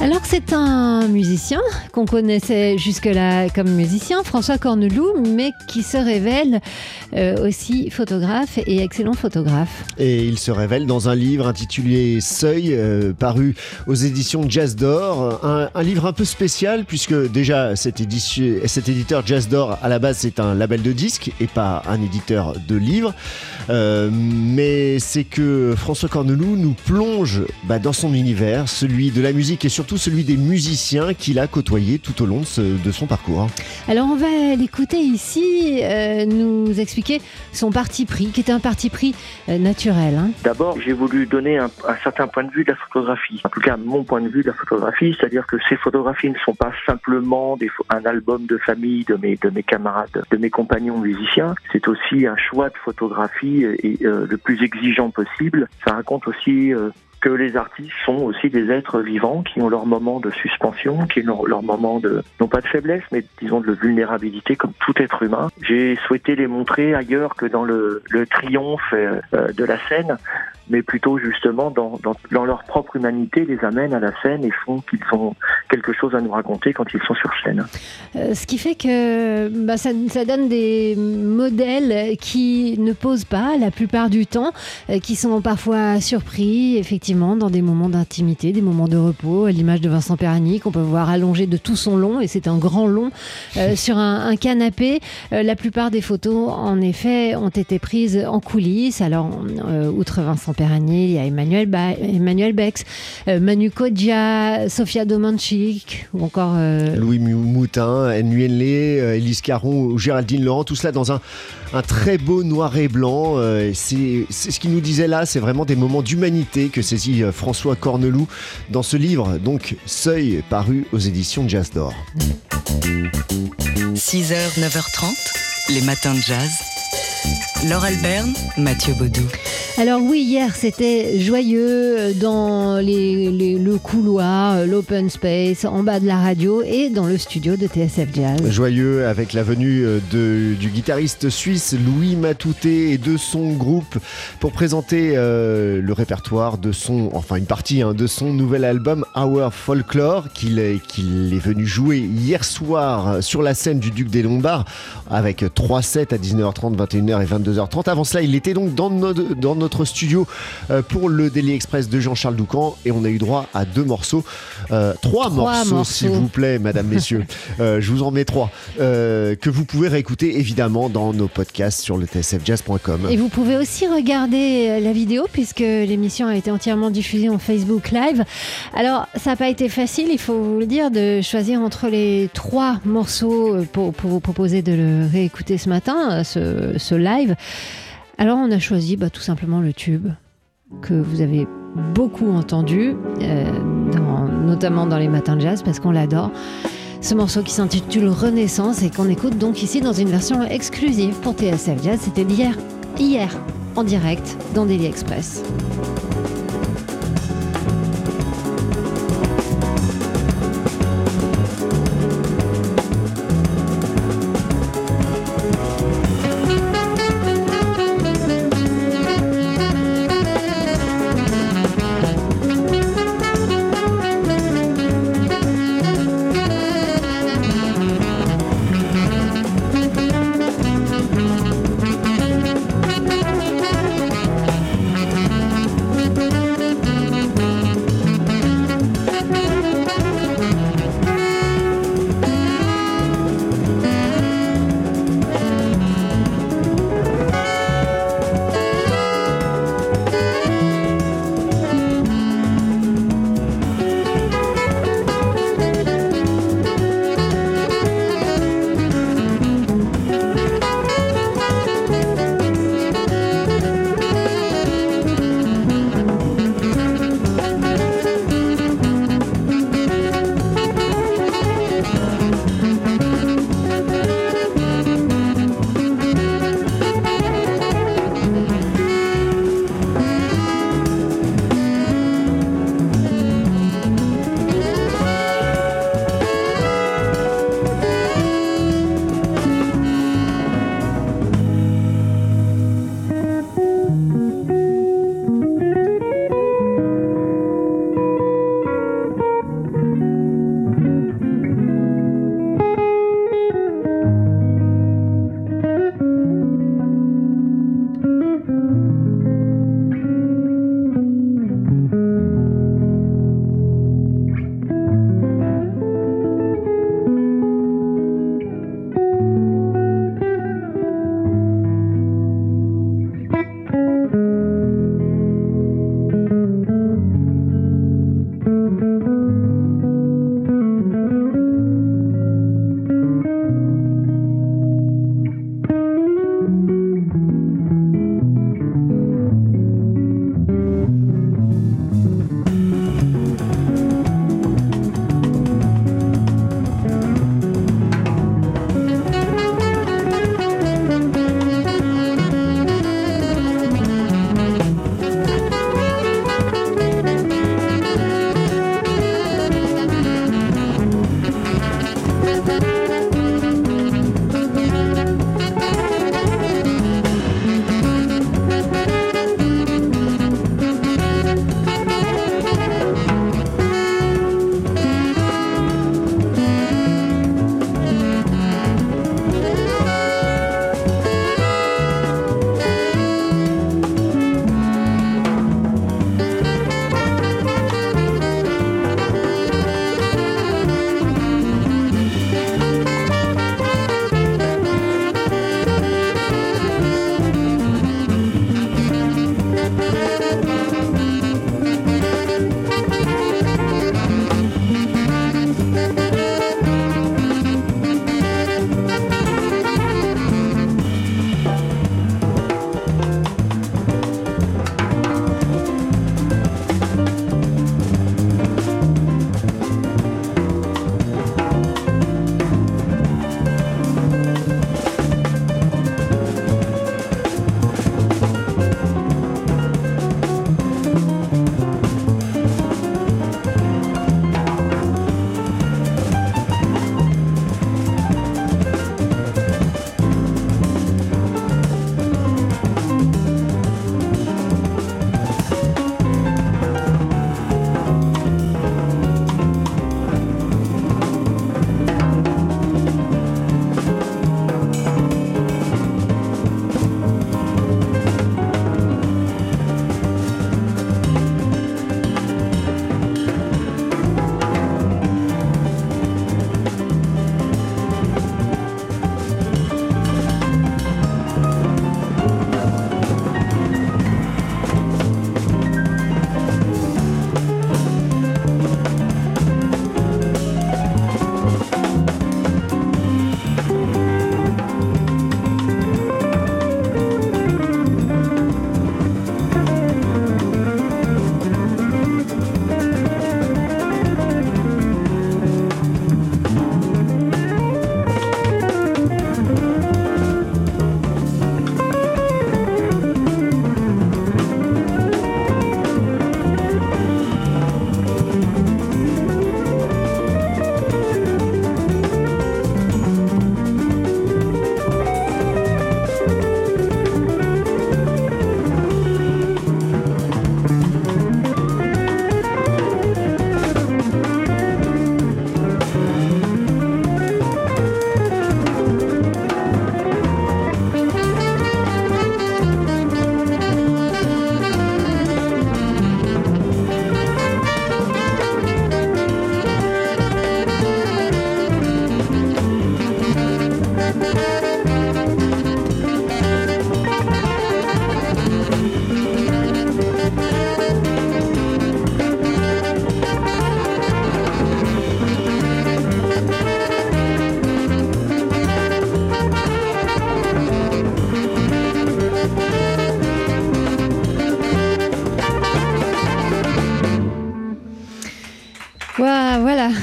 Alors c'est un musicien qu'on connaissait jusque-là comme musicien, François Corneloup, mais qui se révèle euh, aussi photographe et excellent photographe. Et il se révèle dans un livre intitulé Seuil, euh, paru aux éditions Jazz d'Or. Un, livre un peu spécial puisque déjà cet éditeur Jazz d'Or à la base c'est un label de disques et pas un éditeur de livres. Euh, mais c'est que François Corneloup nous plonge bah, dans son univers, celui de la musique et surtout celui des musiciens qu'il a côtoyés tout au long de, ce- de son parcours. Alors on va l'écouter ici euh, nous expliquer son parti pris, qui était un parti pris euh, naturel. hein. D'abord, j'ai voulu donner un, un certain point de vue de la photographie. En tout cas, mon point de vue de la photographie, c'est-à-dire que ces photographies ne sont pas simplement des, un album de famille de mes, de mes camarades, de mes compagnons musiciens. C'est aussi un choix de photographie et, euh, le plus exigeant possible. Ça raconte aussi euh, que les artistes sont aussi des êtres vivants qui ont leur moment de suspension, qui ont leur moment de, non pas de faiblesse, mais disons de vulnérabilité comme tout être humain. J'ai souhaité les montrer ailleurs que dans le, triomphe euh, euh, de la scène, mais plutôt justement dans, leur propre humanité, les amènent à la scène et font qu'ils ont quelque chose à nous raconter quand ils sont sur scène. Euh, ce qui fait que bah, ça, donne des modèles qui ne posent pas la plupart du temps, qui sont parfois surpris, effectivement, dans des moments d'intimité, des moments de repos, à l'image de Vincent Perani, qu'on peut voir allongé de tout son long, et c'est un grand long, euh, sur un, un canapé. Euh, la plupart des photos, en effet, ont été prises en coulisses. Alors, euh, outre Vincent Perani, il y a Emmanuel, ba Emmanuel Bex, Manu Kodja, Sofia Domanchik, ou encore... Louis Mou- Moutin, Nguyen Lé, euh, Élise Caron ou Géraldine Laurent, tout cela dans un, un très beau noir et blanc. C'est ce qu'il nous disait là, c'est vraiment des moments d'humanité que euh, François Corneloup dans ce livre, donc Seuil, paru aux éditions Jazz d'Or. 6h, 9h30. Les matins de jazz. Laure Alberne, Mathieu Baudou. Alors oui, hier c'était joyeux dans les, les- le couloir, euh, l'open space, en bas de la radio et dans le studio de TSF Jazz. Joyeux avec la venue euh, de- du guitariste suisse Louis Matouté et de son groupe pour présenter euh, le répertoire de son, enfin une partie hein, de son nouvel album Our Folklore qu'il est, venu jouer hier soir sur la scène du Duc des Lombards avec trois sets à 19h30, 21h et 22h30. Avant cela, il était donc dans notre, dans notre studio euh, pour le Daily Express de Jean-Charles Doucan et on a eu droit à deux morceaux, euh, trois, morceaux, morceaux. s'il vous plaît, mesdames, messieurs. Euh, je vous en mets trois euh, que vous pouvez réécouter évidemment dans nos podcasts sur le tsfjazz.com. Et vous pouvez aussi regarder la vidéo puisque l'émission a été entièrement diffusée en Facebook Live. Alors, ça n'a pas été facile, il faut vous le dire, de choisir entre les trois morceaux pour, pour vous proposer de le réécouter ce matin, ce, live. Alors, on a choisi bah, tout simplement le tube que vous avez beaucoup entendu, euh, notamment dans les matins de jazz parce qu'on l'adore. Ce morceau qui s'intitule Renaissance et qu'on écoute donc ici dans une version exclusive pour TSF Jazz. C'était d'hier, hier, en direct dans Daily Express.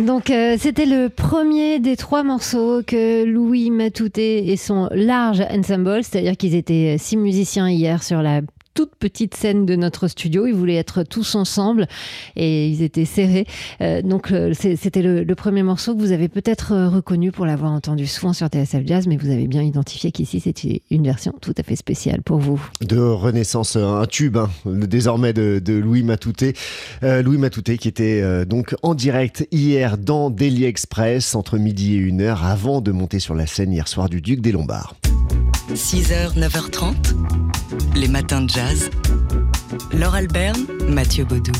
Donc euh, c'était le premier des trois morceaux que Louis Matouté et son large ensemble, c'est-à-dire qu'ils étaient six musiciens hier sur la toute petite scène de notre studio. Ils voulaient être tous ensemble et ils étaient serrés. Euh, donc euh, c'était le, premier morceau que vous avez peut-être euh, reconnu pour l'avoir entendu souvent sur TSF Jazz, mais vous avez bien identifié qu'ici c'était une version tout à fait spéciale pour vous. De Renaissance, un tube hein, désormais de, Louis Matouté. Louis Matouté qui était donc en direct hier dans Daily Express entre midi et 1h avant de monter sur la scène hier soir du Duc des Lombards. 6h, 9h30, les matins de jazz. Laure Alberne, Mathieu Baudou.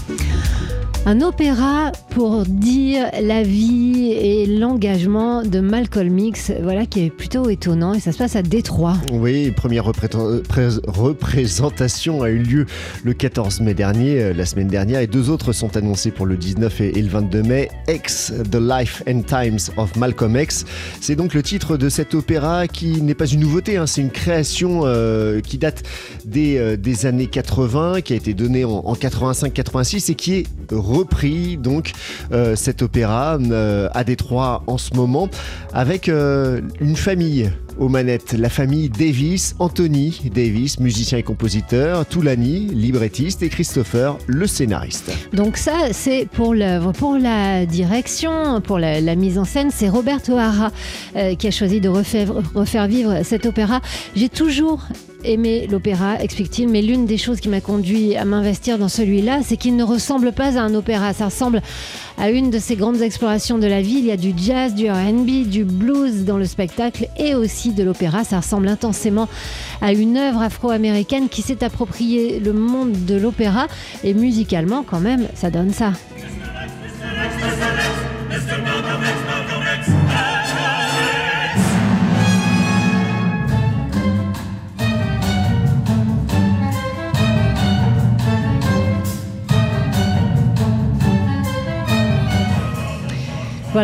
Un opéra pour dire la vie et l'engagement de Malcolm X, voilà qui est plutôt étonnant et ça se passe à Détroit. Oui, première représentation a eu lieu le 14 mai dernier, euh, la semaine dernière, et deux autres sont annoncées pour le 19 et le 22 mai. X, The Life and Times of Malcolm X, c'est donc le titre de cet opéra qui n'est pas une nouveauté, hein. c'est une création euh, qui date des, euh, années 80, qui a été donnée en, en 85-86 et qui est repris donc euh, cet opéra euh, à Détroit en ce moment avec euh, une famille aux manettes, la famille Davis, Anthony Davis, musicien et compositeur, Toulani, librettiste et Christopher, le scénariste. Donc ça, c'est pour l'œuvre. Pour la direction, pour la, mise en scène, c'est Roberto O'Hara qui a choisi de refaire, refaire vivre cet opéra. J'ai toujours aimé l'opéra, explique-t-il, mais l'une des choses qui m'a conduit à m'investir dans celui-là, c'est qu'il ne ressemble pas à un opéra. Ça ressemble à une de ces grandes explorations de la vie. Il y a du jazz, du RB, du blues dans le spectacle et aussi de l'opéra. Ça ressemble intensément à une œuvre afro-américaine qui s'est approprié le monde de l'opéra et musicalement, quand même, ça donne ça.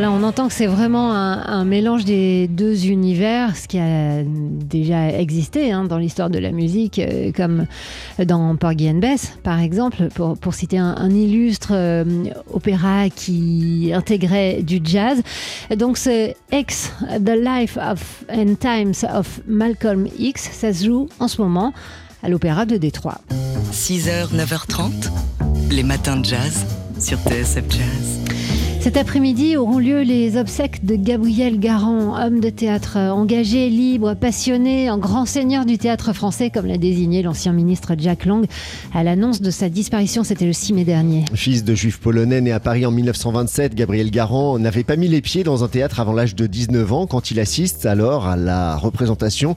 On entend que c'est vraiment un, mélange des deux univers, ce qui a déjà existé hein, dans l'histoire de la musique, euh, comme dans Porgy and Bess, par exemple, pour, citer un, illustre euh, opéra qui intégrait du jazz. Donc, ce X, The Life of and Times of Malcolm X, ça se joue en ce moment à l'Opéra de Détroit. 6h, 9h30, les matins de jazz sur TSF Jazz. Cet après-midi auront lieu les obsèques de Gabriel Garand, homme de théâtre engagé, libre, passionné, un grand seigneur du théâtre français, comme l'a désigné l'ancien ministre Jack Lang à l'annonce de sa disparition. C'était le 6 mai dernier. Fils de juif polonais né à Paris en 1927, Gabriel Garand n'avait pas mis les pieds dans un théâtre avant l'âge de 19 ans quand il assiste alors à la représentation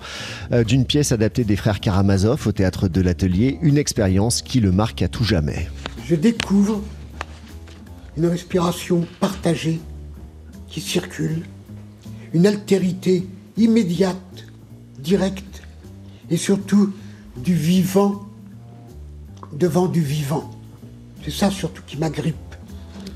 euh, d'une pièce adaptée des frères Karamazov au théâtre de l'Atelier, une expérience qui le marque à tout jamais. Je découvre une respiration partagée qui circule, une altérité immédiate, directe, et surtout du vivant devant du vivant. C'est ça surtout qui m'agrippe.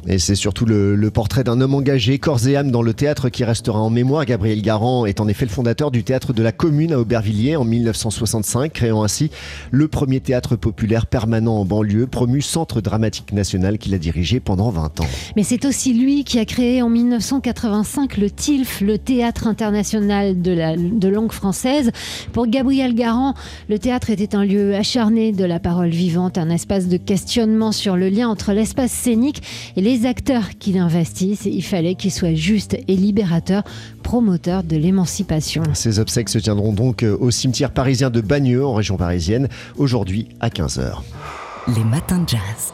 Et c'est surtout le, portrait d'un homme engagé, corps et âme dans le théâtre qui restera en mémoire. Gabriel Garand est en effet le fondateur du théâtre de la Commune à Aubervilliers en 1965, créant ainsi le premier théâtre populaire permanent en banlieue, promu Centre dramatique national qu'il a dirigé pendant 20 ans. Mais c'est aussi lui qui a créé en 1985 le TILF, le Théâtre international de, la, de langue française. Pour Gabriel Garand, le théâtre était un lieu acharné de la parole vivante, un espace de questionnement sur le lien entre l'espace scénique et les les acteurs qui l'investissent, il fallait qu'ils soient justes et libérateurs, promoteurs de l'émancipation. Ces obsèques se tiendront donc euh, au cimetière parisien de Bagneux, en région parisienne, aujourd'hui à 15h. Les matins de jazz.